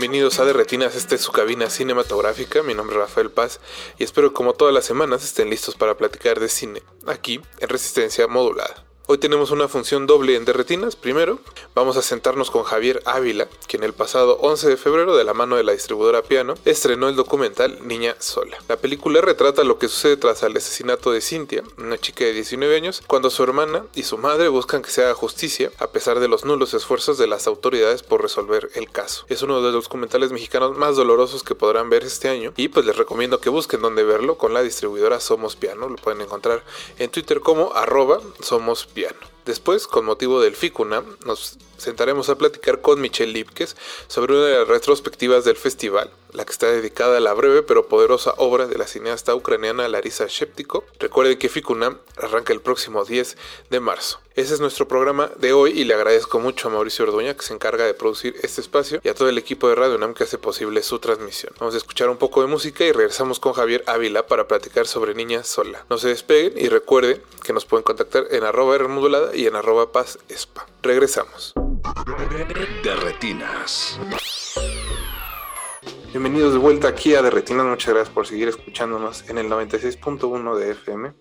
Bienvenidos a De Retinas, esta es su cabina cinematográfica, mi nombre es Rafael Paz y espero que como todas las semanas estén listos para platicar de cine, aquí en Resistencia Modulada. Hoy tenemos una función doble en De Retinas. Primero, vamos a sentarnos con Javier Ávila, quien el pasado 11 de febrero, de la mano de la distribuidora Piano, estrenó el documental Niña Sola. La película retrata lo que sucede tras el asesinato de Cintia, una chica de 19 años, cuando su hermana y su madre buscan que se haga justicia, a pesar de los nulos esfuerzos de las autoridades por resolver el caso. Es uno de los documentales mexicanos más dolorosos que podrán ver este año y pues les recomiendo que busquen dónde verlo con la distribuidora Somos Piano. Lo pueden encontrar en Twitter como arroba Somos Piano. Después, con motivo del FICUNA, nos sentaremos a platicar con Michelle Lipkes sobre una de las retrospectivas del festival, la que está dedicada a la breve pero poderosa obra de la cineasta ucraniana Larisa Sheptiko. Recuerde que FICUNA arranca el próximo 10 de marzo. Ese es nuestro programa de hoy y le agradezco mucho a Mauricio Orduña que se encarga de producir este espacio y a todo el equipo de Radio UNAM que hace posible su transmisión. Vamos a escuchar un poco de música y regresamos con Javier Ávila para platicar sobre Niña Sola. No se despeguen y recuerden que nos pueden contactar en arroba R modulada y en arroba paz espa. Regresamos. De retinas. Bienvenidos de vuelta aquí a De Retinas. Muchas gracias por seguir escuchándonos en el 96.1 de FM.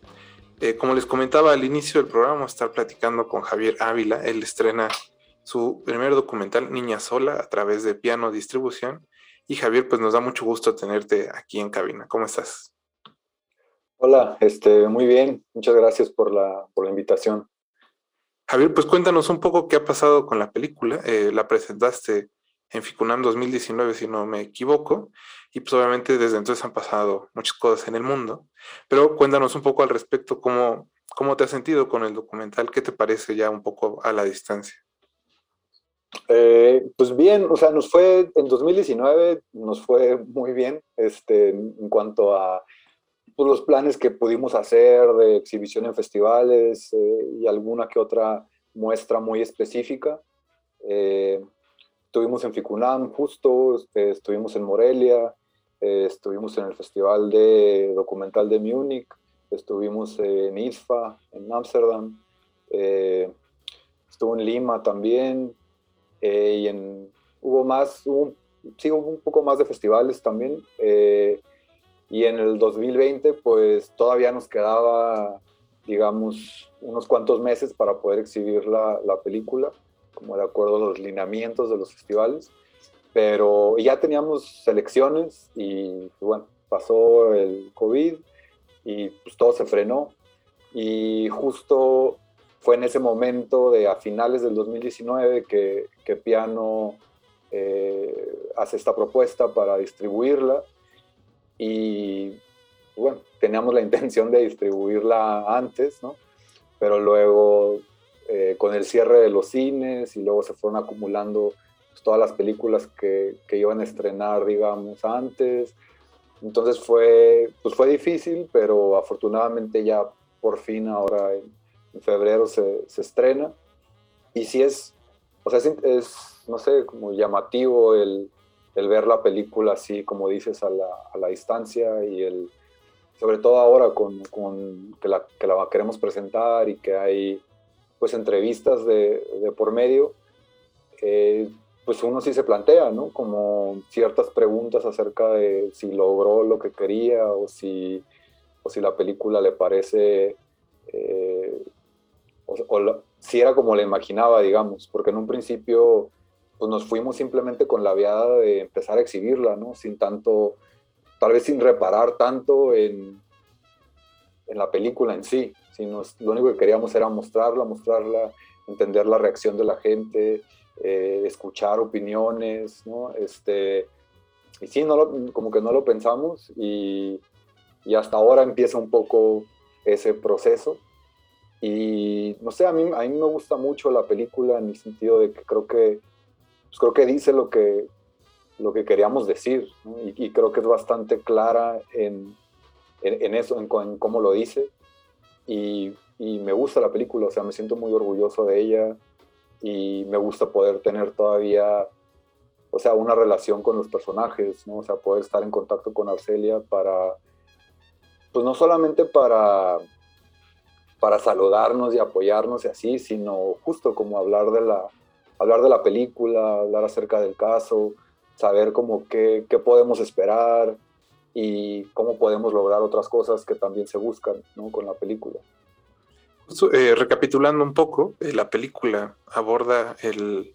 Eh, como les comentaba al inicio del programa, vamos a estar platicando con Javier Ávila. Él estrena su primer documental, Niña Sola, a través de Piano Distribución. Y Javier, pues nos da mucho gusto tenerte aquí en cabina. ¿Cómo estás? Hola, este, muy bien. Muchas gracias por la, por la invitación. Javier, pues cuéntanos un poco qué ha pasado con la película. Eh, la presentaste en Ficunam 2019, si no me equivoco, y pues obviamente desde entonces han pasado muchas cosas en el mundo. Pero cuéntanos un poco al respecto, cómo, cómo te has sentido con el documental, qué te parece ya un poco a la distancia. Eh, pues bien, o sea, nos fue en 2019, nos fue muy bien este, en cuanto a pues, los planes que pudimos hacer de exhibición en festivales eh, y alguna que otra muestra muy específica. Eh, estuvimos en Ficunam justo, este, estuvimos en Morelia, eh, estuvimos en el Festival de Documental de Múnich, estuvimos en ISFA, en Ámsterdam, eh, estuvo en Lima también, eh, y hubo más, hubo, sí, hubo un poco más de festivales también. y en el 2020, pues todavía nos quedaba, digamos, unos cuantos meses para poder exhibir la película, como de acuerdo a los lineamientos de los festivales. Pero ya teníamos selecciones y bueno, pasó el COVID y pues todo se frenó. Y justo fue en ese momento de a finales del 2019 que, que Piano eh, hace esta propuesta para distribuirla y bueno, teníamos la intención de distribuirla antes, ¿no? Pero luego eh, con el cierre de los cines y luego se fueron acumulando pues, todas las películas que, que, iban a estrenar, digamos, antes. Entonces fue, pues fue difícil, pero afortunadamente ya por fin ahora en, en febrero se, se, estrena. Y sí es, o sea, es, es no sé, como llamativo el, el, ver la película así, como dices, a la, a la distancia y el, sobre todo ahora con, con que, la, que, la, queremos presentar y que hay pues entrevistas de, por medio, eh, pues uno sí se plantea, ¿no? Como ciertas preguntas acerca de si logró lo que quería o si, o si la película le parece, eh, o, si era como la imaginaba, digamos, porque en un principio pues nos fuimos simplemente con la viada de empezar a exhibirla, ¿no? Sin tanto, tal vez sin reparar tanto en, en la película en sí, sino lo único que queríamos era mostrarla, mostrarla, entender la reacción de la gente, eh, escuchar opiniones, ¿no? Este, y sí, no lo, como que no lo pensamos y, y, hasta ahora empieza un poco ese proceso. Y no sé, a mí, a mí me gusta mucho la película en el sentido de que creo que, pues creo que dice lo que, lo que queríamos decir y, creo que es bastante clara en, en, eso, en, cómo lo dice. Y, me gusta la película, o sea, me siento muy orgulloso de ella y me gusta poder tener todavía, o sea, una relación con los personajes, ¿no? O sea, poder estar en contacto con Arcelia para, pues no solamente para para saludarnos y apoyarnos y así, sino justo como hablar de la, hablar de la película, hablar acerca del caso, saber como qué, qué podemos esperar y cómo podemos lograr otras cosas que también se buscan ¿no? con la película. Eh, recapitulando un poco, eh, la película aborda el,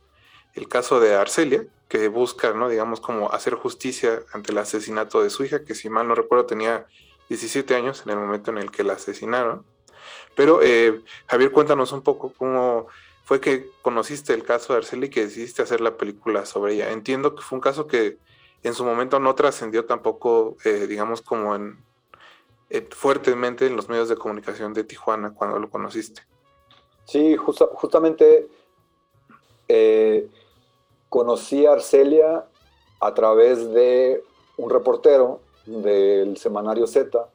el, caso de Arcelia, que busca, ¿no? digamos, como hacer justicia ante el asesinato de su hija, que si mal no recuerdo tenía 17 años en el momento en el que la asesinaron. Pero, eh, Javier, cuéntanos un poco cómo fue que conociste el caso de Arceli y que decidiste hacer la película sobre ella. Entiendo que fue un caso que en su momento no trascendió tampoco, eh, digamos, como en eh, fuertemente en los medios de comunicación de Tijuana cuando lo conociste. Sí, justamente conocí a Arcelia a través de un reportero del semanario Z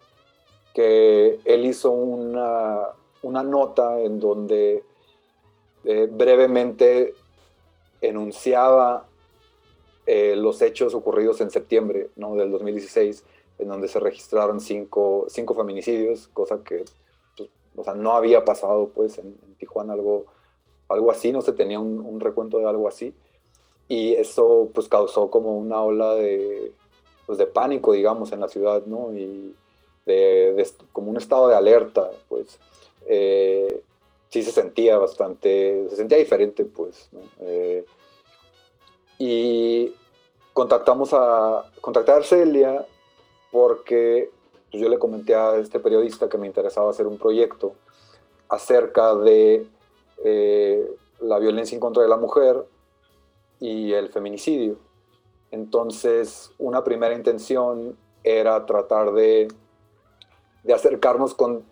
que él hizo una, nota en donde eh, brevemente enunciaba eh, los hechos ocurridos en septiembre ¿no? del 2016, en donde se registraron cinco, cinco feminicidios, cosa que pues, o sea, no había pasado pues, en, Tijuana algo, algo así, no se tenía un, recuento de algo así. Y eso pues, causó como una ola de, pues, de pánico, digamos, en la ciudad, ¿no? Y, como un estado de alerta, pues eh, sí se sentía bastante, se sentía diferente, pues. Eh, y contactamos a, contactar a Arcelia porque pues, yo le comenté a este periodista que me interesaba hacer un proyecto acerca de eh, la violencia en contra de la mujer y el feminicidio. Entonces, una primera intención era tratar de de acercarnos con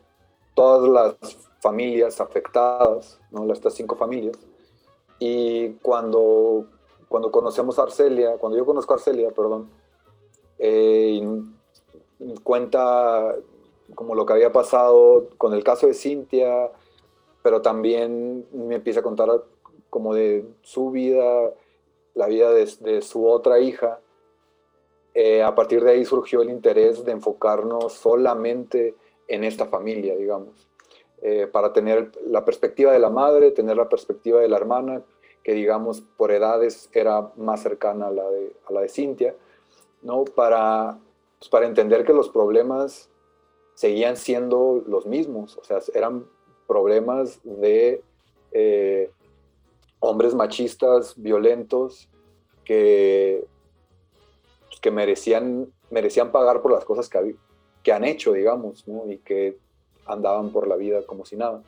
todas las familias afectadas, ¿no? estas cinco familias. Y cuando, cuando conocemos a Arcelia, cuando yo conozco a Arcelia, perdón, eh, cuenta como lo que había pasado con el caso de Cintia, pero también me empieza a contar como de su vida, la vida de, de su otra hija, eh, a partir de ahí surgió el interés de enfocarnos solamente en esta familia, digamos, eh, para tener la perspectiva de la madre, tener la perspectiva de la hermana, que digamos por edades era más cercana a la de, a la de Cintia, ¿no? para, pues, para entender que los problemas seguían siendo los mismos, o sea, eran problemas de eh, hombres machistas, violentos, que que merecían, merecían pagar por las cosas que, que han hecho, digamos, y que andaban por la vida como si nada.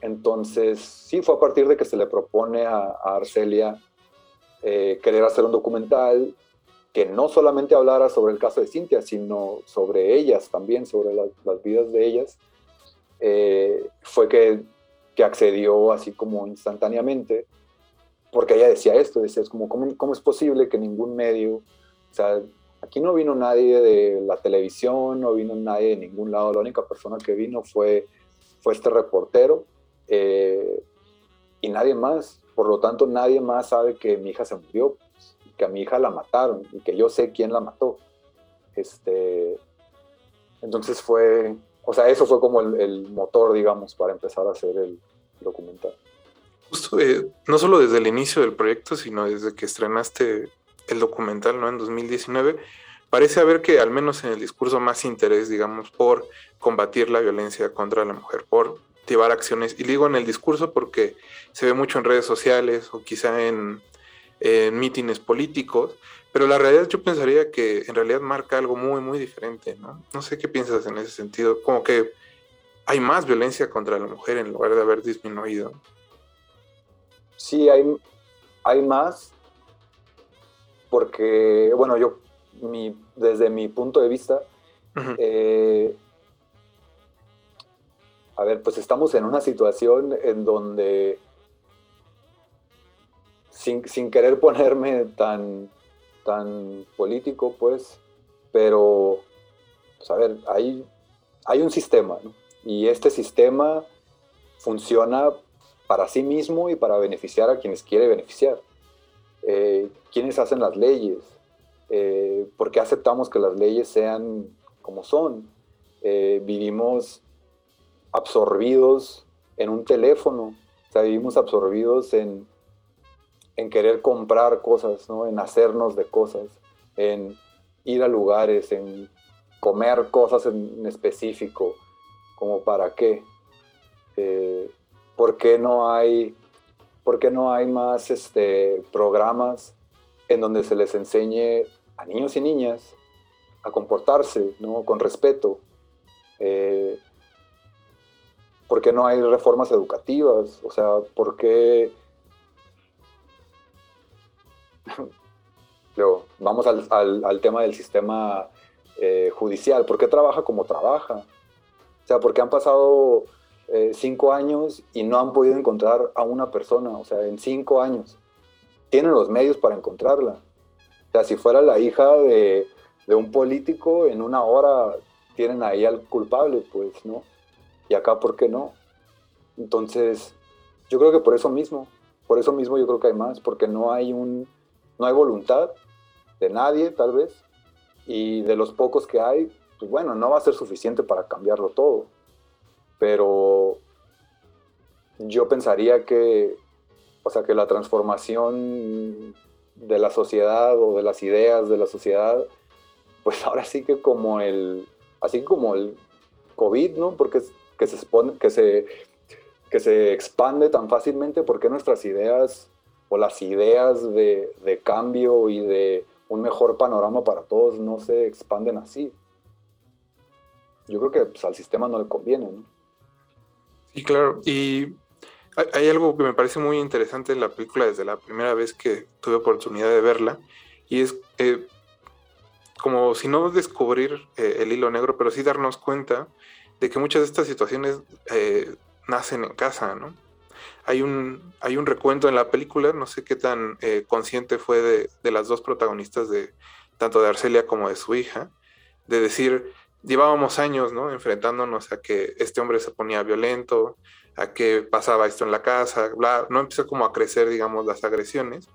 Entonces, sí, fue a partir de que se le propone a, Arcelia eh, querer hacer un documental que no solamente hablara sobre el caso de Cintia, sino sobre ellas también, sobre las vidas de ellas, eh, fue que, que, accedió así como instantáneamente, porque ella decía esto, decía, es como, ¿cómo, ¿cómo, es posible que ningún medio o sea, aquí no vino nadie de la televisión, no vino nadie de ningún lado. La única persona que vino fue, fue este reportero eh, y nadie más. Por lo tanto, nadie más sabe que mi hija se murió, que a mi hija la mataron y que yo sé quién la mató. Este, entonces fue, o sea, eso fue como el, motor, digamos, para empezar a hacer el documental. Justo, eh, no solo desde el inicio del proyecto, sino desde que estrenaste el documental, ¿no? En 2019, parece haber que al menos en el discurso más interés, digamos, por combatir la violencia contra la mujer, por llevar acciones. Y digo en el discurso porque se ve mucho en redes sociales o quizá en, en mítines políticos, pero la realidad yo pensaría que en realidad marca algo muy, muy diferente, ¿no? No sé qué piensas en ese sentido, como que hay más violencia contra la mujer en lugar de haber disminuido. Sí, hay, hay más, porque, bueno, yo, desde mi punto de vista, eh, a ver, pues estamos en una situación en donde, sin, querer ponerme tan, tan político, pues, pero, pues a ver, hay, hay un sistema, ¿no? Y este sistema funciona para sí mismo y para beneficiar a quienes quiere beneficiar. Eh, ¿Quiénes hacen las leyes? Eh, ¿Por qué aceptamos que las leyes sean como son? Eh, vivimos absorbidos en un teléfono, o vivimos absorbidos en, en querer comprar cosas, ¿no? en hacernos de cosas, en ir a lugares, en comer cosas en específico, como para qué. Eh, ¿Por qué no hay, por qué no hay más este, programas en donde se les enseñe a niños y niñas a comportarse ¿no? con respeto? Eh, ¿Por qué no hay reformas educativas? O sea, ¿por qué... Luego, vamos al, tema del sistema eh, judicial. ¿Por qué trabaja como trabaja? O sea, ¿por qué han pasado eh, cinco años y no han podido encontrar a una persona? O sea, en cinco años. Tienen los medios para encontrarla. O sea, si fuera la hija de, de un político, en una hora tienen ahí al culpable, pues, ¿no? Y acá, ¿por qué no? Entonces, yo creo que por eso mismo, por eso mismo yo creo que hay más, porque no hay un, no hay voluntad de nadie, tal vez, y de los pocos que hay, pues bueno, no va a ser suficiente para cambiarlo todo. Pero yo pensaría que, o sea, que la transformación de la sociedad o de las ideas de la sociedad, pues ahora sí que como el, así como el COVID, ¿no? Porque que se, que se, que se expande tan fácilmente, porque nuestras ideas o las ideas de, cambio y de un mejor panorama para todos no se expanden así? Yo creo que pues, al sistema no le conviene, ¿no? Sí, claro. Y hay algo que me parece muy interesante en la película desde la primera vez que tuve oportunidad de verla, y es eh, como si no descubrir eh, el hilo negro, pero sí darnos cuenta de que muchas de estas situaciones eh, nacen en casa, ¿no? Hay un, hay un recuento en la película, no sé qué tan eh, consciente fue de, las dos protagonistas, de tanto de Arcelia como de su hija, de decir, llevábamos años, ¿no? Enfrentándonos a que este hombre se ponía violento, a que pasaba esto en la casa, bla, no empieza como a crecer, digamos, las agresiones,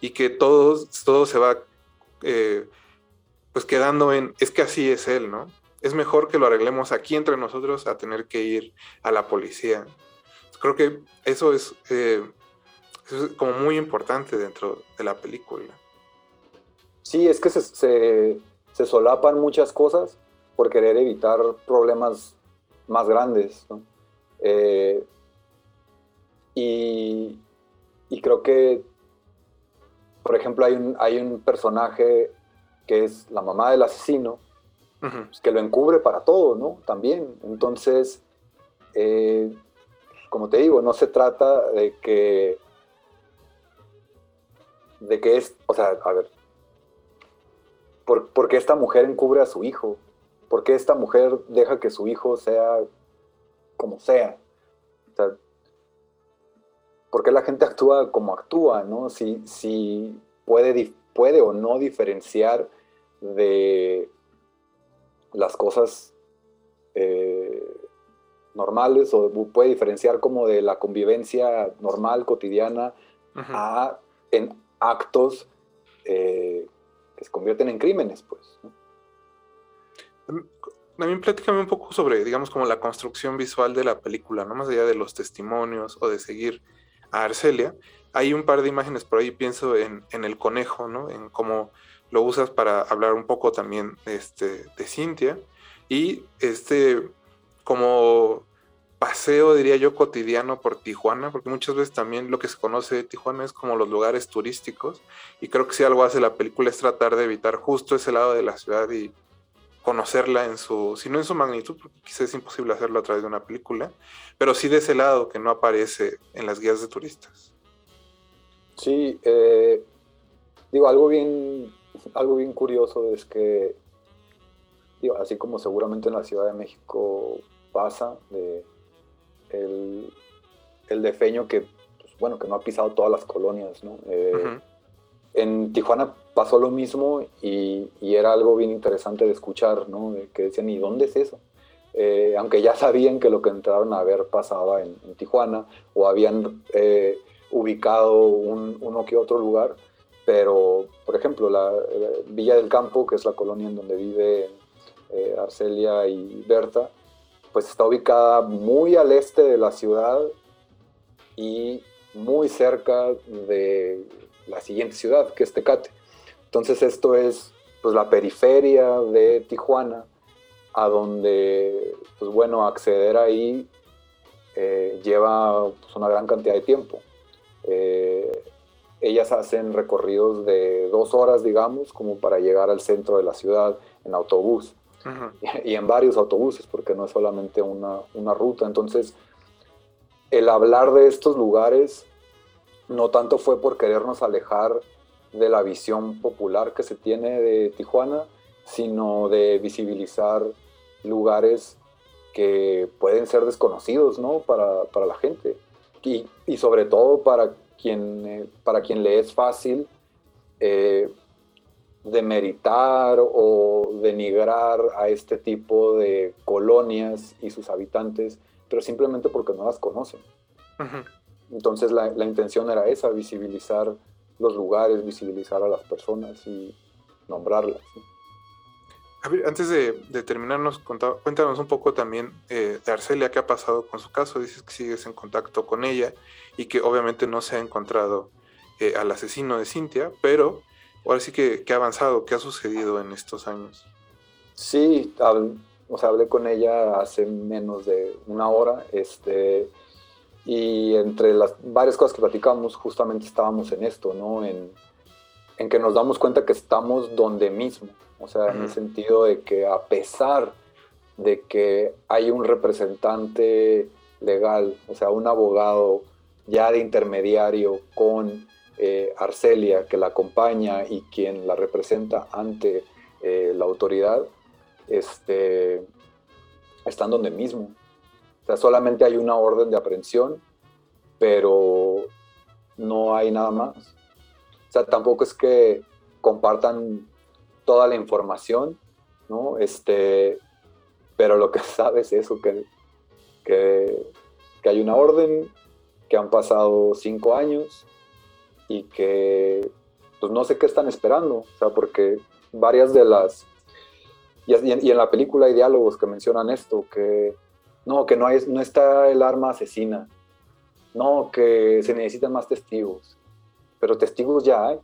y que todo, todo se va eh, pues quedando en, es que así es él, ¿no? Es mejor que lo arreglemos aquí entre nosotros a tener que ir a la policía. Creo que eso es, eh, como muy importante dentro de la película. Sí, es que se, solapan muchas cosas por querer evitar problemas más grandes. Eh, y, creo que, por ejemplo, hay un, hay un personaje que es la mamá del asesino, pues, que lo encubre para todo, ¿no? También. Entonces, eh, como te digo, no se trata de que, de que es, o sea, a ver, ¿por, qué esta mujer encubre a su hijo? ¿Por qué esta mujer deja que su hijo sea como sea? O sea, ¿por qué la gente actúa como actúa, no? Si, si puede, puede o no diferenciar de las cosas eh, normales o puede diferenciar como de la convivencia normal, cotidiana, a, en actos eh, que se convierten en crímenes, pues. También platícame un poco sobre, digamos, como la construcción visual de la película, no más allá de los testimonios o de seguir a Arcelia. Hay un par de imágenes por ahí, pienso en, en el conejo, ¿no? En cómo lo usas para hablar un poco también este, de Cintia. Y este, como paseo, diría yo, cotidiano por Tijuana, porque muchas veces también lo que se conoce de Tijuana es como los lugares turísticos. Y creo que si algo hace la película es tratar de evitar justo ese lado de la ciudad y conocerla en su, si no en su magnitud, porque quizás es imposible hacerlo a través de una película, pero sí de ese lado que no aparece en las guías de turistas. Sí, eh, digo, algo bien algo bien curioso es que, así como seguramente en la Ciudad de México pasa, de el, el defeño que, pues, bueno, que no ha pisado todas las colonias, ¿no? Eh, en Tijuana pasó lo mismo y, era algo bien interesante de escuchar, ¿no? que decían, ¿y dónde es eso? Eh, aunque ya sabían que lo que entraron a ver pasaba en, Tijuana o habían eh, ubicado un, uno que otro lugar, pero, por ejemplo, la, Villa del Campo, que es la colonia en donde vive eh, Arcelia y Berta, pues está ubicada muy al este de la ciudad y muy cerca de la siguiente ciudad, que es Tecate. Entonces esto es pues, la periferia de Tijuana, a donde, pues bueno, acceder ahí eh, lleva pues, una gran cantidad de tiempo. Eh, ellas hacen recorridos de dos horas, digamos, como para llegar al centro de la ciudad en autobús. y, en varios autobuses, porque no es solamente una, una, ruta. Entonces, el hablar de estos lugares no tanto fue por querernos alejar de la visión popular que se tiene de Tijuana, sino de visibilizar lugares que pueden ser desconocidos ¿no? para, para la gente. Y, y, sobre todo para quien, eh, para quien le es fácil eh, demeritar o denigrar a este tipo de colonias y sus habitantes, pero simplemente porque no las conocen. Entonces la, la, intención era esa, visibilizar los lugares, visibilizar a las personas y nombrarlas. Antes de, de terminarnos, cuéntanos un poco también eh, de Arcelia, qué ha pasado con su caso. Dices que sigues en contacto con ella y que obviamente no se ha encontrado eh, al asesino de Cintia, pero ahora sí que, ha avanzado, qué ha sucedido en estos años. Sí, o sea, hablé con ella hace menos de una hora, este, y entre las varias cosas que platicamos, justamente estábamos en esto, ¿no? En, en que nos damos cuenta que estamos donde mismo, o sea, en el sentido de que a pesar de que hay un representante legal, o sea, un abogado ya de intermediario con eh, Arcelia que la acompaña y quien la representa ante eh, la autoridad, este, están donde mismo. O sea, solamente hay una orden de aprehensión, pero no hay nada más. O sea, tampoco es que compartan toda la información, ¿no? Este, pero lo que sabes es eso, que, que, hay una orden, que han pasado cinco años y que pues no sé qué están esperando, o sea, porque varias de las, y, en la película hay diálogos que mencionan esto, que no, que no, hay, no está el arma asesina, no, que se necesitan más testigos, pero testigos ya hay,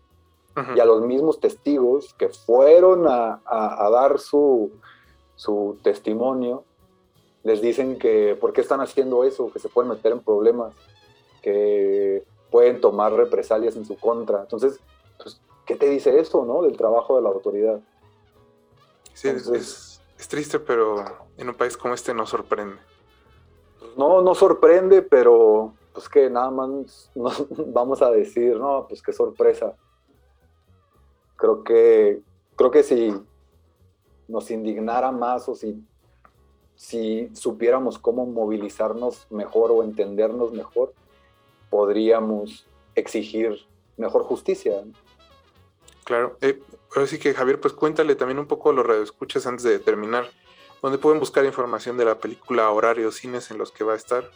y a los mismos testigos que fueron a, dar su, su, testimonio, les dicen que por qué están haciendo eso, que se pueden meter en problemas, que pueden tomar represalias en su contra. Entonces, pues, ¿qué te dice eso, no? Del trabajo de la autoridad. Sí, es, triste, pero en un país como este no sorprende. Pues, no, no sorprende, pero pues que nada más vamos a decir, no, pues qué sorpresa creo que, creo que si nos indignara más o si, si supiéramos cómo movilizarnos mejor o entendernos mejor, podríamos exigir mejor justicia. Claro. Eh, ahora sí que Javier, pues cuéntale también un poco a los radioescuchas antes de terminar, ¿dónde pueden buscar información de la película, horarios, cines en los que va a estar?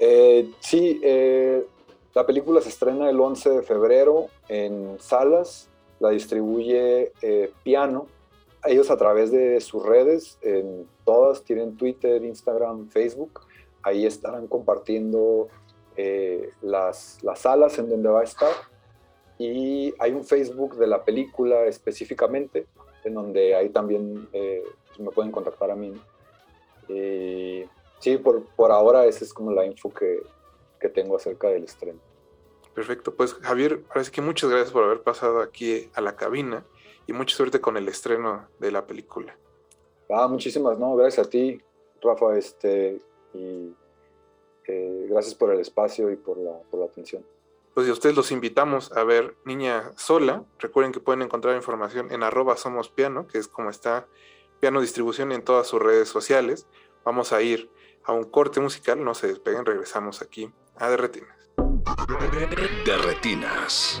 Eh, sí, eh, la película se estrena el 11 de febrero en salas la distribuye eh, Piano. Ellos a través de sus redes, en todas tienen Twitter, Instagram, Facebook, ahí estarán compartiendo eh, las, las salas en donde va a estar. Y hay un Facebook de la película específicamente, en donde ahí también eh, pues, me pueden contactar a mí. sí, por, por ahora esa es como la info que, que tengo acerca del estreno. Perfecto, pues Javier, parece que muchas gracias por haber pasado aquí a la cabina y mucha suerte con el estreno de la película. Ah, muchísimas, no, gracias a ti, Rafa, este, y eh, gracias por el espacio y por la, por la atención. Pues y a ustedes los invitamos a ver Niña Sola. Recuerden que pueden encontrar información en arroba somos piano, que es como está piano distribución en todas sus redes sociales. Vamos a ir a un corte musical, no se despeguen, regresamos aquí a Derretinas. Derretinas.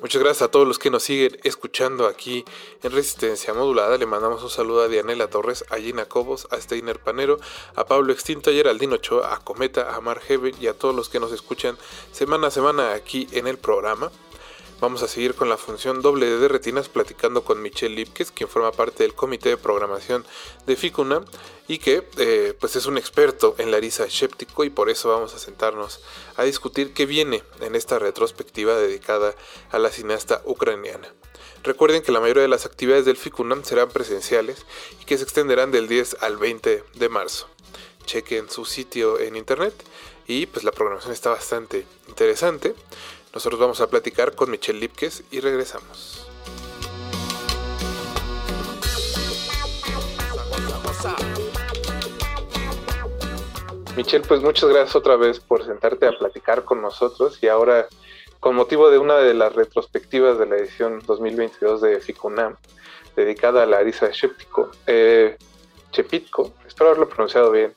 Muchas gracias a todos los que nos siguen escuchando aquí en Resistencia Modulada. Le mandamos un saludo a Dianela Torres, a Gina Cobos, a Steiner Panero, a Pablo Extinto, a Geraldino Ochoa, a Cometa, a Mar Heaven y a todos los que nos escuchan semana a semana aquí en el programa. Vamos a seguir con la función doble de retinas platicando con Michelle Lipkes, quien forma parte del comité de programación de Ficuna y que eh, pues es un experto en la risa escéptico y por eso vamos a sentarnos a discutir qué viene en esta retrospectiva dedicada a la cineasta ucraniana. Recuerden que la mayoría de las actividades del FICUNAM serán presenciales y que se extenderán del 10 al 20 de marzo. Chequen su sitio en internet y pues la programación está bastante interesante. Nosotros vamos a platicar con Michelle Lipkes y regresamos. Michelle, pues muchas gracias otra vez por sentarte a platicar con nosotros y ahora con motivo de una de las retrospectivas de la edición 2022 de FICUNAM, dedicada a la Arisa Sheptiko, eh, Chepitko, espero haberlo pronunciado bien,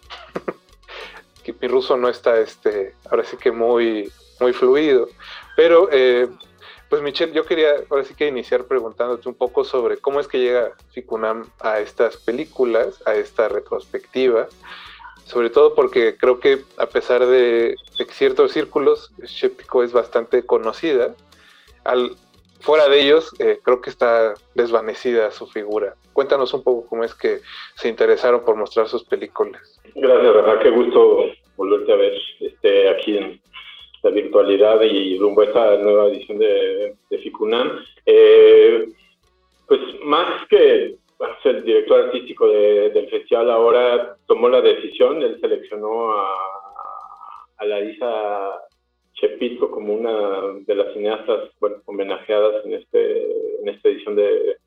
mi ruso no está, este, ahora sí que muy, muy fluido, pero, eh, pues Michelle, yo quería ahora sí que iniciar preguntándote un poco sobre cómo es que llega Ficunam a estas películas, a esta retrospectiva, sobre todo porque creo que a pesar de, ciertos círculos, Shepiko es bastante conocida, al, fuera de ellos eh, creo que está desvanecida su figura. Cuéntanos un poco cómo es que se interesaron por mostrar sus películas. Gracias, verdad, qué gusto volverte a ver este, aquí en, la virtualidad y rumbo a esta nueva edición de, de FICUNAM. Eh, pues más que el director artístico del festival ahora tomó la decisión, él seleccionó a, a Larisa Chepitko como una de las cineastas bueno, homenajeadas en, este, en esta edición de,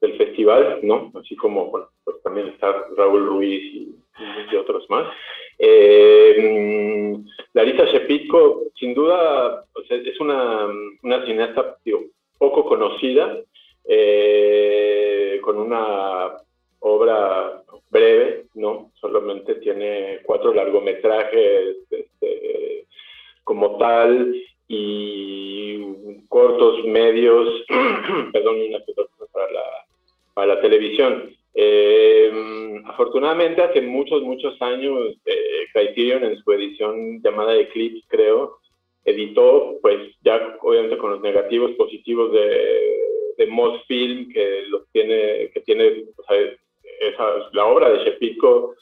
del festival, ¿no? Así como, bueno, pues también está Raúl Ruiz y, y otros más. Eh, Larisa Shepitko, sin duda, es una, una cineasta poco conocida, eh, con una obra breve, ¿no? Solamente tiene cuatro largometrajes este, como tal y cortos, medios, perdón, para la, para la televisión. Eh, afortunadamente, hace muchos, muchos años, Criterion en su edición llamada Eclipse, creo, editó, pues ya obviamente con los negativos positivos de, de Moss Film, que los tiene, que tiene o sea, esa, la obra de Shepitko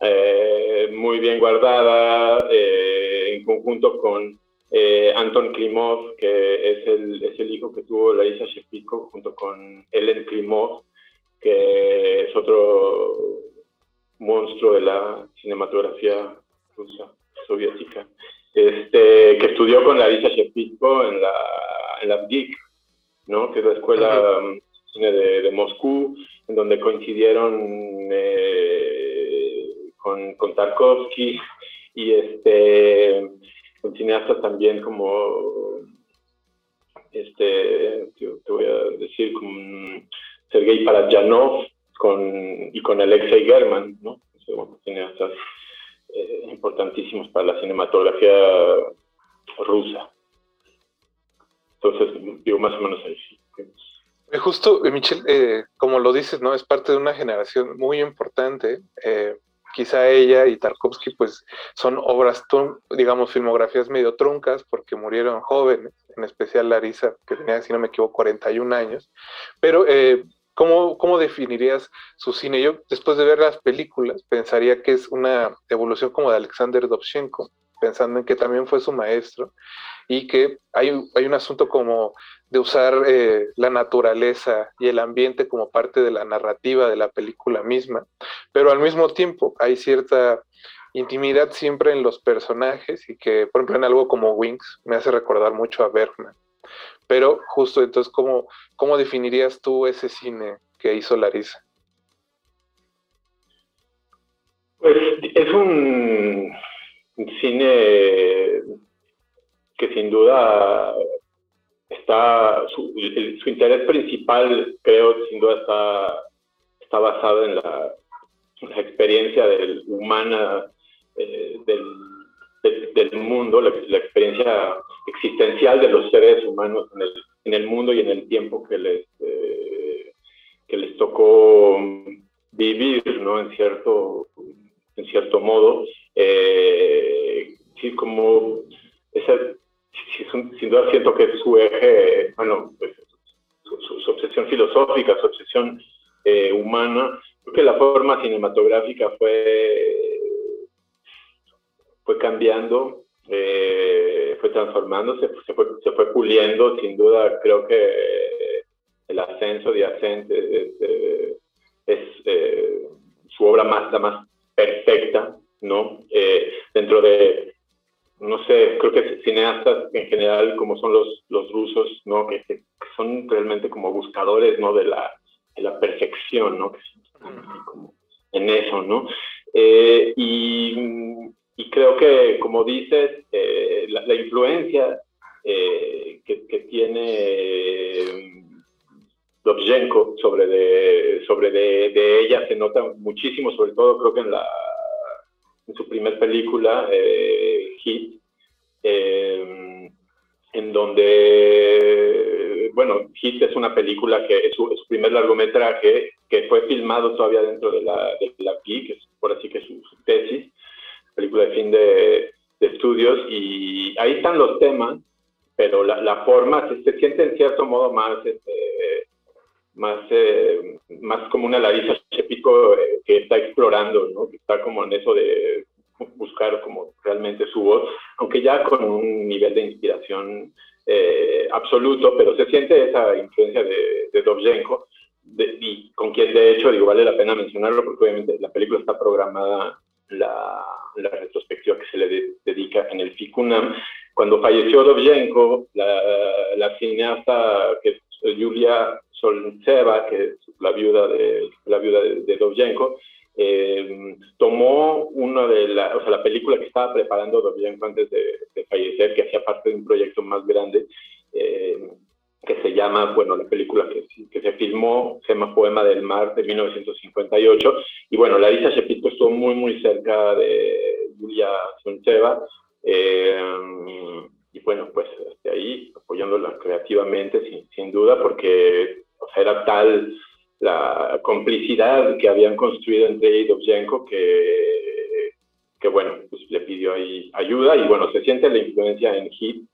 eh, muy bien guardada, eh, en conjunto con eh, Anton Klimov, que es el, es el hijo que tuvo Larisa Shepitko, junto con Ellen Klimov, que es otro monstruo de la cinematografía rusa, soviética, este, que estudió con Larisa Shepitko en la, en la ¿no? que es la escuela um, de, de, Moscú, en donde coincidieron eh, con, con, Tarkovsky y este, con cineastas también como, este, te, voy a decir, con Sergei Parajanov con, y con Alexei German, ¿no? cineastas eh, importantísimos para la cinematografía rusa. Entonces, digo, más o menos ahí sí. Eh, justo, eh, Michelle, como lo dices, ¿no? Es parte de una generación muy importante. quizá ella y Tarkovsky, pues, son obras, digamos, filmografías medio truncas porque murieron jóvenes, en especial Larisa, que tenía, si no me equivoco, 41 años. Pero ¿Cómo, ¿Cómo, definirías su cine? Yo, después de ver las películas, pensaría que es una evolución como de Alexander Dovzhenko, pensando en que también fue su maestro y que hay, hay un asunto como de usar eh, la naturaleza y el ambiente como parte de la narrativa de la película misma, pero al mismo tiempo hay cierta intimidad siempre en los personajes y que, por ejemplo, en algo como Wings me hace recordar mucho a Bergman. Pero justo entonces, ¿cómo, cómo definirías tú ese cine que hizo Larisa? Pues es un cine que sin duda está, su, interés principal, creo, sin duda está, está basado en la, experiencia del, humana eh, del, del, mundo, la, experiencia existencial de los seres humanos en el, mundo y en el tiempo que les, eh, que les tocó vivir, ¿no? En cierto, en cierto modo. Eh, sí, como esa, sin duda siento que su eje, bueno, pues, su, obsesión filosófica, su obsesión eh, humana. Creo que la forma cinematográfica fue, fue cambiando, fue transformándose, se fue, se fue puliendo. Sin duda, creo que el ascenso de Ascente es, eh, su obra más, la más perfecta, ¿no? dentro de no sé, creo que cineastas en general, como son los, los rusos, ¿no? Que, son realmente como buscadores, ¿no? De la, de la perfección, ¿no? Que como en eso, ¿no? Eh, y, y, creo que, como dices, eh, la, influencia eh, que, tiene sobre, de, sobre de, ella se nota muchísimo, sobre todo creo que en la su primer película, eh, Hit, en donde, bueno, Hit es una película que es su, primer largometraje, que fue filmado todavía dentro de la, de la PI, que es por así que su tesis, película de fin de, estudios, y ahí están los temas, pero la, forma se, siente en cierto modo más... Este, más, eh, más como una Larisa Chepico eh, que está explorando, ¿no? que está como en eso de buscar como realmente su voz, aunque ya con un nivel de inspiración eh, absoluto, pero se siente esa influencia de, de Dovzhenko, y con quien de hecho, digo, vale la pena mencionarlo porque obviamente la película está programada la, la retrospectiva que se le dedica en el FICUNAM. Cuando falleció Dovzhenko, la, la cineasta que es Julia Solntseva, que es la viuda de, la viuda de, Dovzhenko, eh, tomó una de la, o sea, la película que estaba preparando Dovzhenko antes de, fallecer, que hacía parte de un proyecto más grande, eh, que se llama, bueno, la película que, que, se filmó se llama Poema del Mar de 1958. Y bueno, Larisa Shepito estuvo muy, muy cerca de Julia Solntseva. Eh, y bueno, pues de ahí apoyándola creativamente, sin, sin duda, porque era tal la complicidad que habían construido entre ella y que, que bueno, pues le pidió ahí ayuda y bueno, se siente la influencia en Hit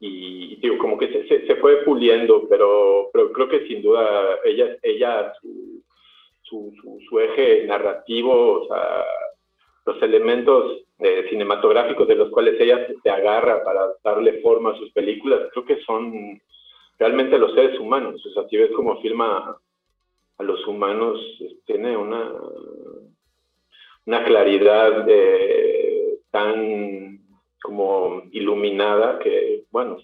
y, digo, como que se, se, fue puliendo, pero, pero creo que sin duda ella, ella su, su, su, eje narrativo, o sea, los elementos eh, cinematográficos de los cuales ella se agarra para darle forma a sus películas, creo que son realmente los seres humanos. O sea, si ves cómo filma a los humanos, tiene una, una claridad tan como iluminada que, bueno,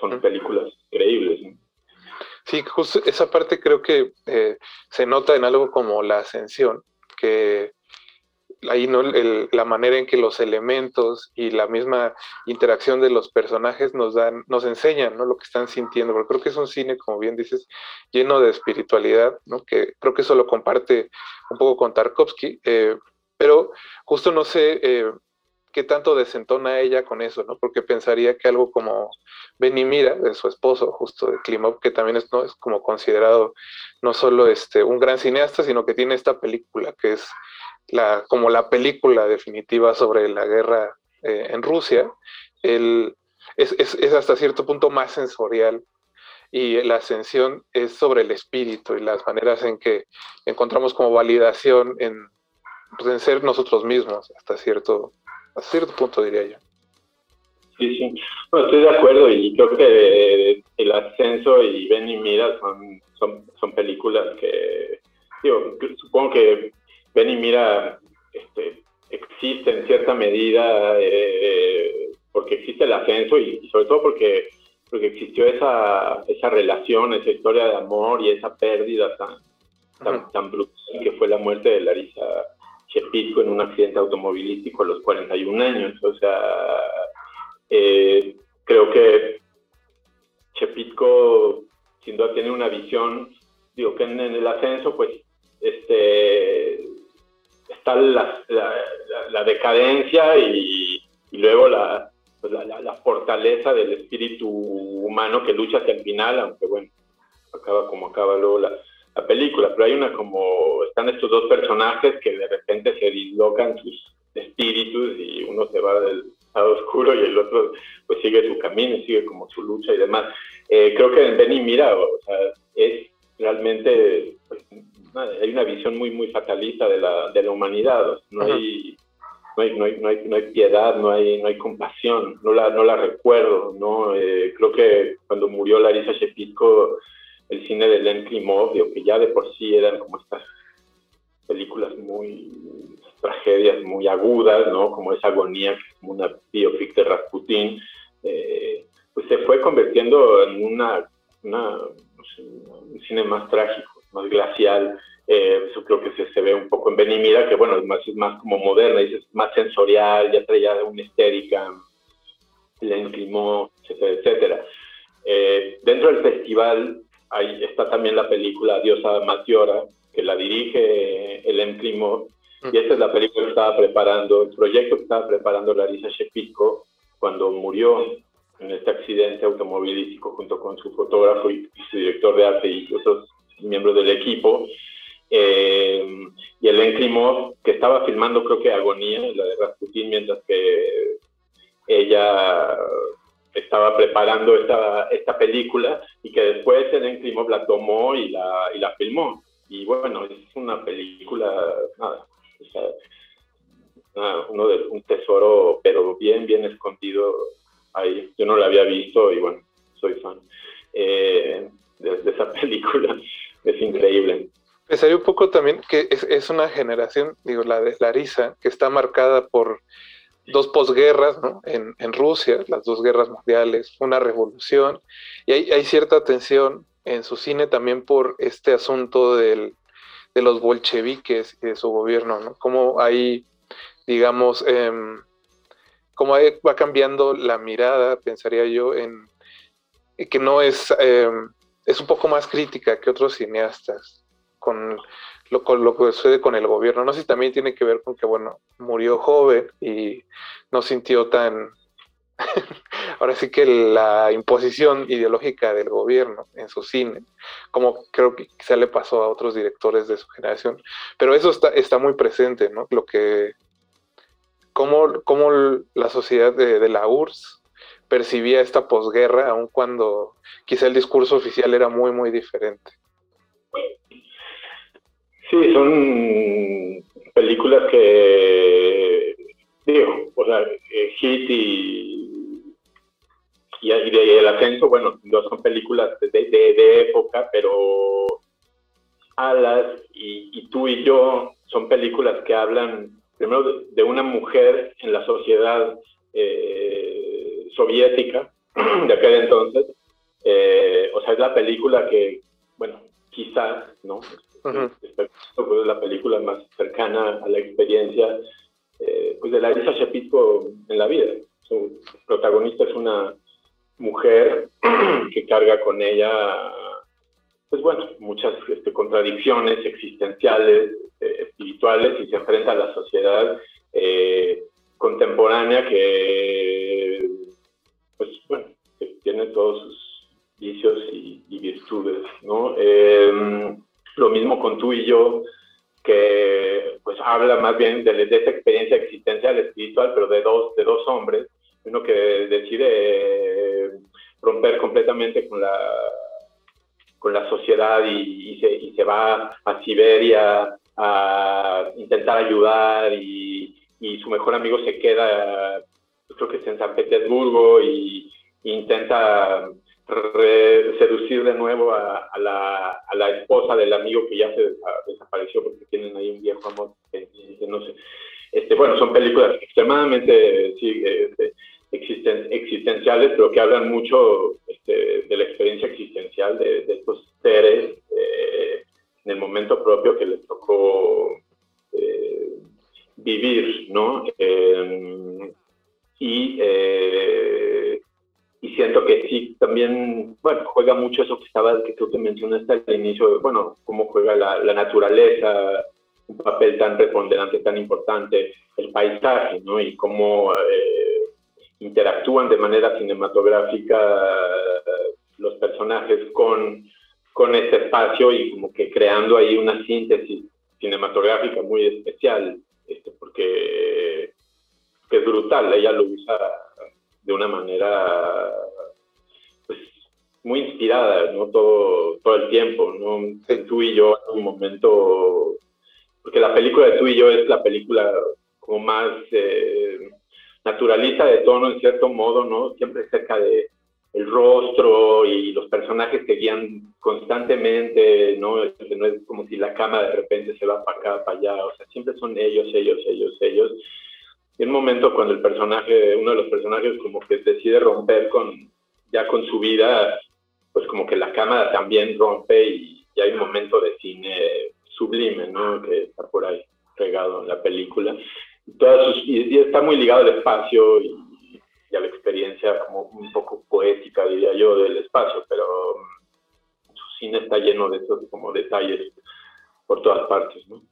son películas increíbles. Sí, justo esa parte creo que eh, se nota en algo como la ascensión, que ahí no la manera en que los elementos y la misma interacción de los personajes nos dan, nos enseñan ¿no? lo que están sintiendo, porque creo que es un cine, como bien dices, lleno de espiritualidad, ¿no? que creo que eso lo comparte un poco con Tarkovsky, eh, pero justo no sé eh, qué tanto desentona ella con eso, ¿no? porque pensaría que algo como Benny Mira, de su esposo, justo de Klimov, que también es, ¿no? es como considerado no solo este, un gran cineasta, sino que tiene esta película que es la, como la película definitiva sobre la guerra eh, en Rusia, el, es, es, es, hasta cierto punto más sensorial y la ascensión es sobre el espíritu y las maneras en que encontramos como validación en, pues, en ser nosotros mismos hasta cierto, hasta cierto punto diría yo. Sí, sí. Bueno, estoy de acuerdo y creo que El Ascenso y Ven y Mira son, son, son películas que, digo, supongo que ven y mira, este, existe en cierta medida eh, porque existe el ascenso y, sobre todo porque, porque existió esa, esa relación, esa historia de amor y esa pérdida tan, tan, brutal que fue la muerte de Larisa Shepitko en un accidente automovilístico a los 41 años. O sea, eh, creo que Chepitko sin duda tiene una visión, digo que en, el ascenso pues este, está la, la, decadencia y, luego pues, la, la, fortaleza del espíritu humano que lucha hasta el final, aunque bueno, acaba como acaba luego la, película, pero hay una como, están estos dos personajes que de repente se dislocan sus espíritus y uno se va del lado oscuro y el otro pues sigue su camino y sigue como su lucha y demás. Eh, creo que en Benny Mira, o sea, es realmente, pues, hay una visión muy, muy fatalista de la, de la humanidad, no hay, no hay, no hay, no hay, no hay, piedad, no hay, no hay compasión, no la, no la recuerdo, ¿no? Eh, creo que cuando murió Larisa Shepitko, el cine de Len que ya de por sí eran como estas películas muy tragedias muy agudas, ¿no? Como esa agonía, como una biopic de Rasputin, eh, pues se fue convirtiendo en una, un cine más trágico, más glacial. Eh, eso creo que se, se, ve un poco en Benimira, que bueno, es más, es más como moderna, es más sensorial, ya traía una histérica, Len Klimov, etcétera, etcétera. Eh, dentro del festival ahí está también la película Diosa Matiora, que la dirige Ellen Klimov, y esta es la película que estaba preparando, el proyecto que estaba preparando Larisa Shepitko cuando murió en este accidente automovilístico junto con su fotógrafo y, su director de arte y otros miembros del equipo. Eh, y Ellen Klimov, que estaba filmando creo que Agonía, la de Rasputin, mientras que ella estaba preparando esta, esta película y que después Ellen Klimov la tomó y la, y la filmó. Y bueno, es una película, nada, uno de, un tesoro, pero bien, bien escondido ahí. Yo no la había visto y bueno, soy fan eh, de, esa película. Es increíble. Pensaría un poco también que es, una generación, digo, la de Larisa, que está marcada por dos posguerras ¿no? en, Rusia, las dos guerras mundiales, una revolución, y hay, cierta tensión en su cine también por este asunto del, de los bolcheviques y de su gobierno, ¿no? Cómo hay, digamos, eh, cómo va cambiando la mirada, pensaría yo, en que no es, em, es un poco más crítica que otros cineastas con lo, lo que sucede con el gobierno. No sé si también tiene que ver con que, bueno, murió joven y no sintió tan ahora sí que la imposición ideológica del gobierno en su cine, como creo que quizá le pasó a otros directores de su generación, pero eso está, está muy presente, ¿no? Lo que, cómo, cómo la sociedad de, la URSS percibía esta posguerra, aun cuando quizá el discurso oficial era muy, muy diferente. Sí, son películas que, digo, o sea, eh, Hit y y, de, El Ascenso, bueno, no son películas de, de, época, pero Alas y, Tú y Yo son películas que hablan primero de, una mujer en la sociedad eh, soviética de aquel entonces. Eh, o sea, es la película que, bueno, quizás, ¿no? Es la película más cercana a la experiencia eh, pues de la Elisa Shepitko en la vida. Su protagonista es una mujer que carga con ella, pues bueno, muchas este, contradicciones existenciales, eh, espirituales, y se enfrenta a la sociedad eh, contemporánea que, pues bueno, tiene todos sus vicios y, virtudes, ¿no? Lo mismo con tú y yo, que pues habla más bien de, de esa experiencia existencial, espiritual, pero de dos, de dos hombres, uno que decide romper completamente con la, con la sociedad y, se, va a Siberia a intentar ayudar y, su mejor amigo se queda, creo que es en San Petersburgo y, intenta seducir de nuevo a, la, esposa del amigo que ya se desapareció porque tienen ahí un viejo amor, no sé. Este, bueno, son películas extremadamente sí, este, existenciales, pero que hablan mucho este, de la experiencia existencial de, estos seres eh, en el momento propio que les tocó eh, vivir, ¿no? Em, y, eh, y siento que sí, también, bueno, juega mucho eso que estaba, que tú te mencionaste al inicio, bueno, cómo juega la, naturaleza, un papel tan preponderante, tan importante, el paisaje, ¿no? Y cómo eh, interactúan de manera cinematográfica eh, los personajes con, con este espacio y como que creando ahí una síntesis cinematográfica muy especial, este, porque es brutal, ella lo usa de una manera pues, muy inspirada, ¿no? Todo, todo el tiempo, ¿no? Tú y yo en un momento porque la película de tú y yo es la película como más eh, naturalista de tono en cierto modo, ¿no? Siempre cerca de el rostro y los personajes que guían constantemente, ¿no? Este, no es como si la cama de repente se va para acá, para allá, o sea, siempre son ellos, ellos, ellos, ellos. Y un momento cuando el personaje, uno de los personajes como que decide romper con, ya con su vida, pues como que la cámara también rompe y, y hay un momento de cine sublime, ¿no? Que está por ahí regado en la película. y, está muy ligado al espacio y, a la experiencia como un poco poética, diría yo, del espacio, pero mm, su cine está lleno de esos como detalles por todas partes, ¿no?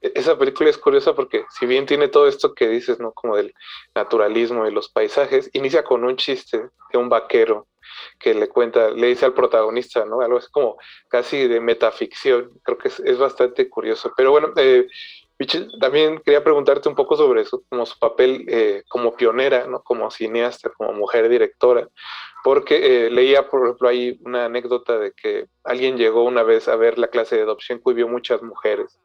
E, esa película es curiosa porque si bien tiene todo esto que dices, ¿no? Como del naturalismo y los paisajes, inicia con un chiste de un vaquero que le cuenta, le dice al protagonista, ¿no? Algo así como casi de metaficción. Creo que es, bastante curioso. Pero bueno, eh, también quería preguntarte un poco sobre eso, como su papel eh, como pionera, ¿no? Como cineasta, como mujer directora, porque eh, leía, por ejemplo, ahí una anécdota de que alguien llegó una vez a ver la clase de adopción que vio muchas mujeres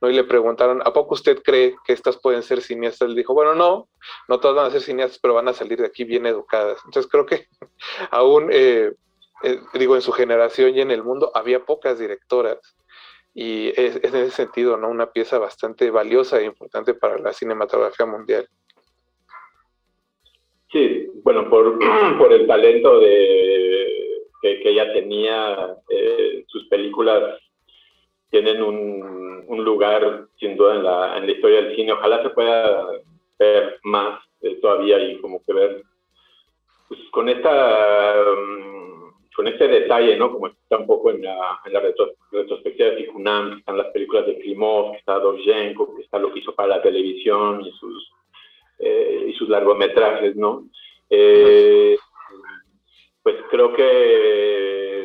¿no? Y le preguntaron, ¿a poco usted cree que estas pueden ser cineastas? Él dijo, bueno, no, no todas van a ser cineastas, pero van a salir de aquí bien educadas. Entonces creo que aún, eh, eh, digo, en su generación y en el mundo había pocas directoras. Y es, en ese sentido, ¿no? Una pieza bastante valiosa e importante para la cinematografía mundial. Sí, bueno, por, por el talento de, que, ella tenía, eh, sus películas tienen un, un, lugar sin duda en la, en la historia del cine. Ojalá se pueda ver más eh, todavía y como que ver pues, con esta um, con este detalle, ¿no? Como está un poco en la, en la retrospectiva de Ficunam, están las películas de Klimov, que está Dorjenko, que está lo que hizo para la televisión y sus, eh, y sus largometrajes, ¿no? Eh, pues creo que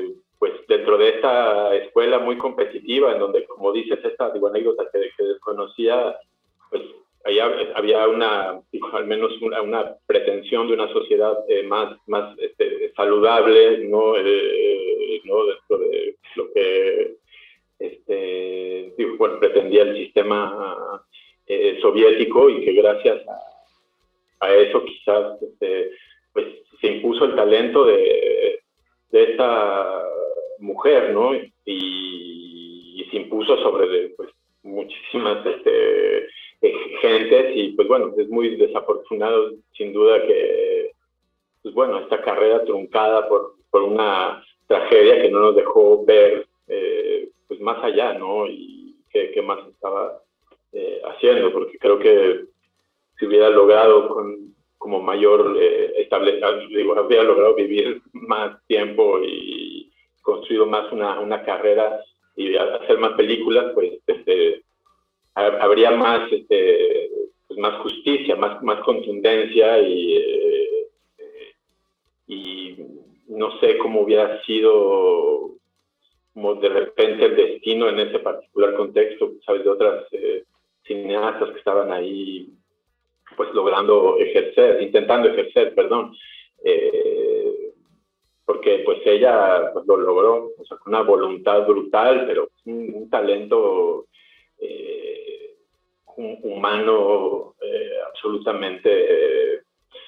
dentro de esta escuela muy competitiva, en donde, como dices, esta digo, anécdota que, desconocía, pues allá había una, al menos una, pretensión de una sociedad eh, más, más este, saludable, ¿no? Eh, ¿no? Dentro de lo que este, bueno, pretendía el sistema eh, soviético y que gracias a, a eso quizás este, pues, se impuso el talento de, de esta mujer, ¿no? Y, se impuso sobre pues, muchísimas este, gentes y pues bueno, es muy desafortunado sin duda que, pues bueno, esta carrera truncada por, por una tragedia que no nos dejó ver eh, pues más allá, ¿no? Y qué, más estaba eh, haciendo, porque creo que si hubiera logrado con como mayor eh, establecer, digo, habría logrado vivir más tiempo y construido más una, una carrera y hacer más películas, pues este, habría más, este, pues, más justicia, más, más contundencia y, eh, y no sé cómo hubiera sido como de repente el destino en ese particular contexto, sabes, de otras eh, cineastas que estaban ahí pues logrando ejercer, intentando ejercer, perdón. Eh, porque pues ella pues, lo logró, con una voluntad brutal, pero un, talento eh, humano eh, absolutamente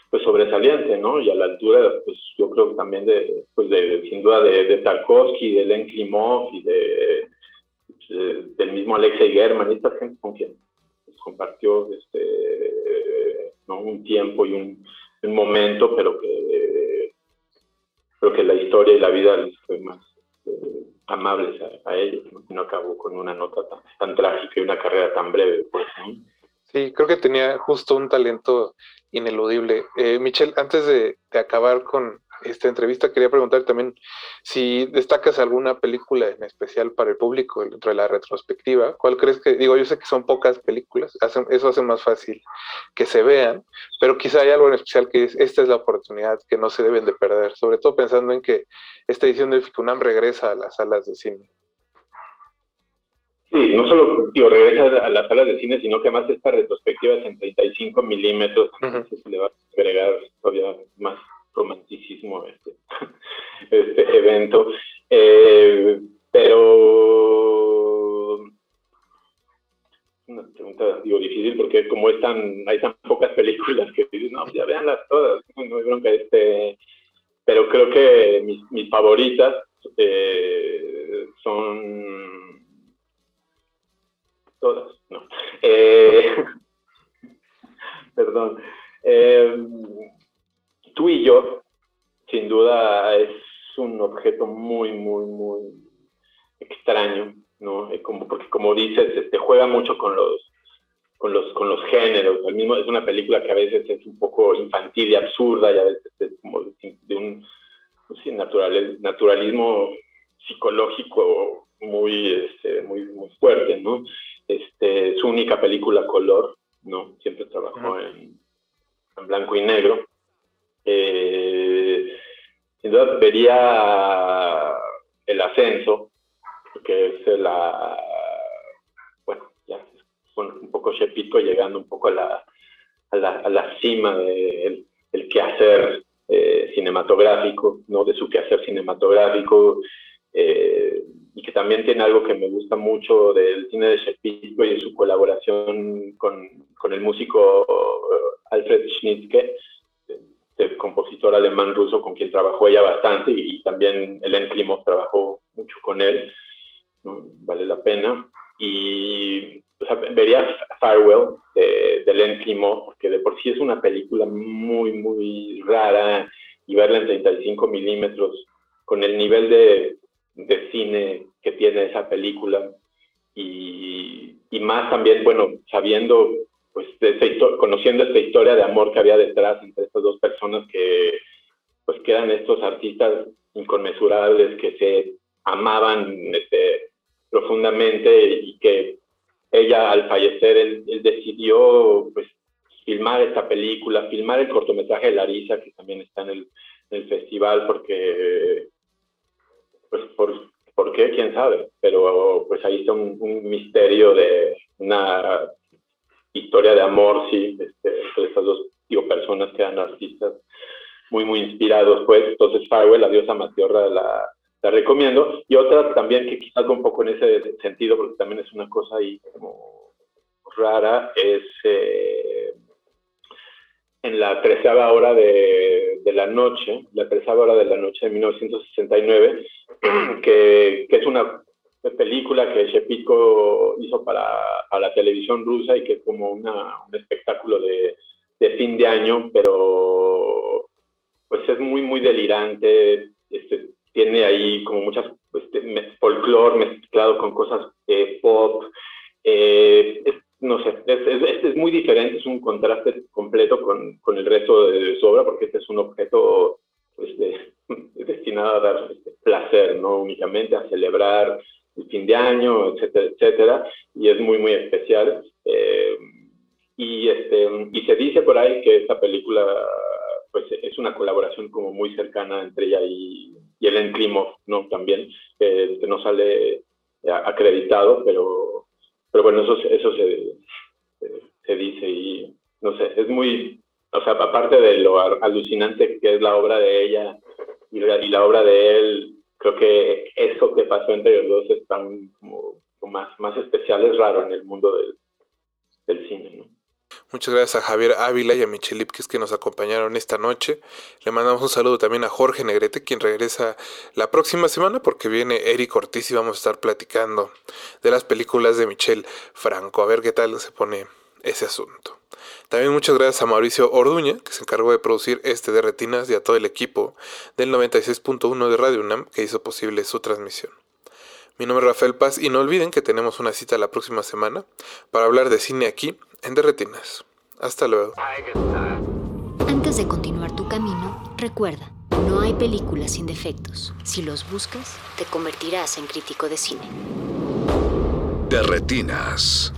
pues sobresaliente, ¿no? Y a la altura, pues yo creo también de, pues sin duda de, de Tarkovsky, de Len Klimov y de, del mismo Alexei German, esta gente con quien pues, compartió este, ¿no? un tiempo y un, un momento, pero que creo que la historia y la vida les fue más eh, amables a, ellos, ¿no? no acabó con una nota tan, trágica y una carrera tan breve. Pues, Sí, creo que tenía justo un talento ineludible. Eh, Michelle, antes de, acabar con esta entrevista, quería preguntar también si destacas alguna película en especial para el público dentro de la retrospectiva. ¿Cuál crees que, digo, yo sé que son pocas películas, eso hace más fácil que se vean, pero quizá hay algo en especial que es, esta es la oportunidad que no se deben de perder, sobre todo pensando en que esta edición del FICUNAM regresa a las salas de cine. Sí, no solo digo, regresa a las salas de cine, sino que además esta retrospectiva es en 35 milímetros, entonces se le va a agregar todavía más romanticismo este, este evento. Eh, pero una pregunta digo difícil porque como es hay tan pocas películas que dicen, no, ya veanlas todas, no hay bronca, este, pero creo que mis, mis favoritas eh, son todas, no. Eh, perdón. Eh, tú y yo, sin duda, es un objeto muy, muy, muy extraño, ¿no? Eh, como, porque como dices, te este, juega mucho con los, con los, con los géneros. El mismo, es una película que a veces es un poco infantil y absurda y a veces es como de un pues naturalismo psicológico muy, este, muy, muy fuerte, ¿no? Este, su única película color, ¿no? Siempre trabajó en, blanco y negro. Eh, sin duda vería el ascenso, que es la, bueno, ya un poco Shepito llegando un poco a la, a la, a la cima del de quehacer eh, cinematográfico, ¿no? De su quehacer cinematográfico. Eh, y que también tiene algo que me gusta mucho del cine de Shepard y de su colaboración con, con el músico eh, Alfred Schnitzke, el compositor alemán ruso con quien trabajó ella bastante y, también Ellen Klimov trabajó mucho con él, vale la pena. Y vería Farewell de, de Ellen Klimov, porque de por sí es una película muy, muy rara y verla en 35 milímetros con el nivel de de cine que tiene esa película y, y más también, bueno, sabiendo, pues, conociendo esta historia de amor que había detrás entre dos personas que, pues, que eran estos artistas inconmensurables que se amaban este, profundamente y que ella al fallecer, él, decidió, pues, filmar esta película, filmar el cortometraje de Larisa, que también está en el, festival, porque pues por, por qué, quién sabe, pero pues ahí está un, misterio de una historia de amor, sí, este, entre estas dos digo, personas que eran artistas muy, muy inspirados, pues, entonces Farwell, la diosa Matiorra, la, la recomiendo, y otra también que quizás un poco en ese sentido, porque también es una cosa ahí como rara, es eh, en la treceava hora de, de, la noche, la tercera hora de la noche de 1969, que, que es una película que Shepitko hizo para, la televisión rusa y que es como una, un espectáculo de, de, fin de año, pero pues es muy, muy delirante, este, tiene ahí como muchas este, folclore mezclado con cosas eh, pop, eh, no sé, es, es, muy diferente, es un contraste completo con, con, el resto de su obra, porque este es un objeto pues, destinado a dar este, placer, no únicamente a celebrar el fin de año, etcétera, etcétera, y es muy, muy especial. Eh, y, este, y se dice por ahí que esta película pues, es una colaboración como muy cercana entre ella y, y Ellen Klimov, ¿no? También, que no sale acreditado, pero pero bueno, eso, eso se, se, dice y no sé, es muy, o sea, aparte de lo alucinante que es la obra de ella y la, obra de él, creo que eso que pasó entre los dos es como, más, más especial, es raro en el mundo del, del cine, ¿no? Muchas gracias a Javier Ávila y a Michelle Ipkis que nos acompañaron esta noche. Le mandamos un saludo también a Jorge Negrete, quien regresa la próxima semana porque viene Eric Ortiz y vamos a estar platicando de las películas de Michelle Franco. A ver qué tal se pone ese asunto. También muchas gracias a Mauricio Orduña, que se encargó de producir este de Retinas y a todo el equipo del 96.1 de Radio UNAM que hizo posible su transmisión. Mi nombre es Rafael Paz y no olviden que tenemos una cita la próxima semana para hablar de cine aquí en Derretinas. Hasta luego. Antes de continuar tu camino, recuerda, No hay películas sin defectos. Si los buscas, te convertirás en crítico de cine. De retinas.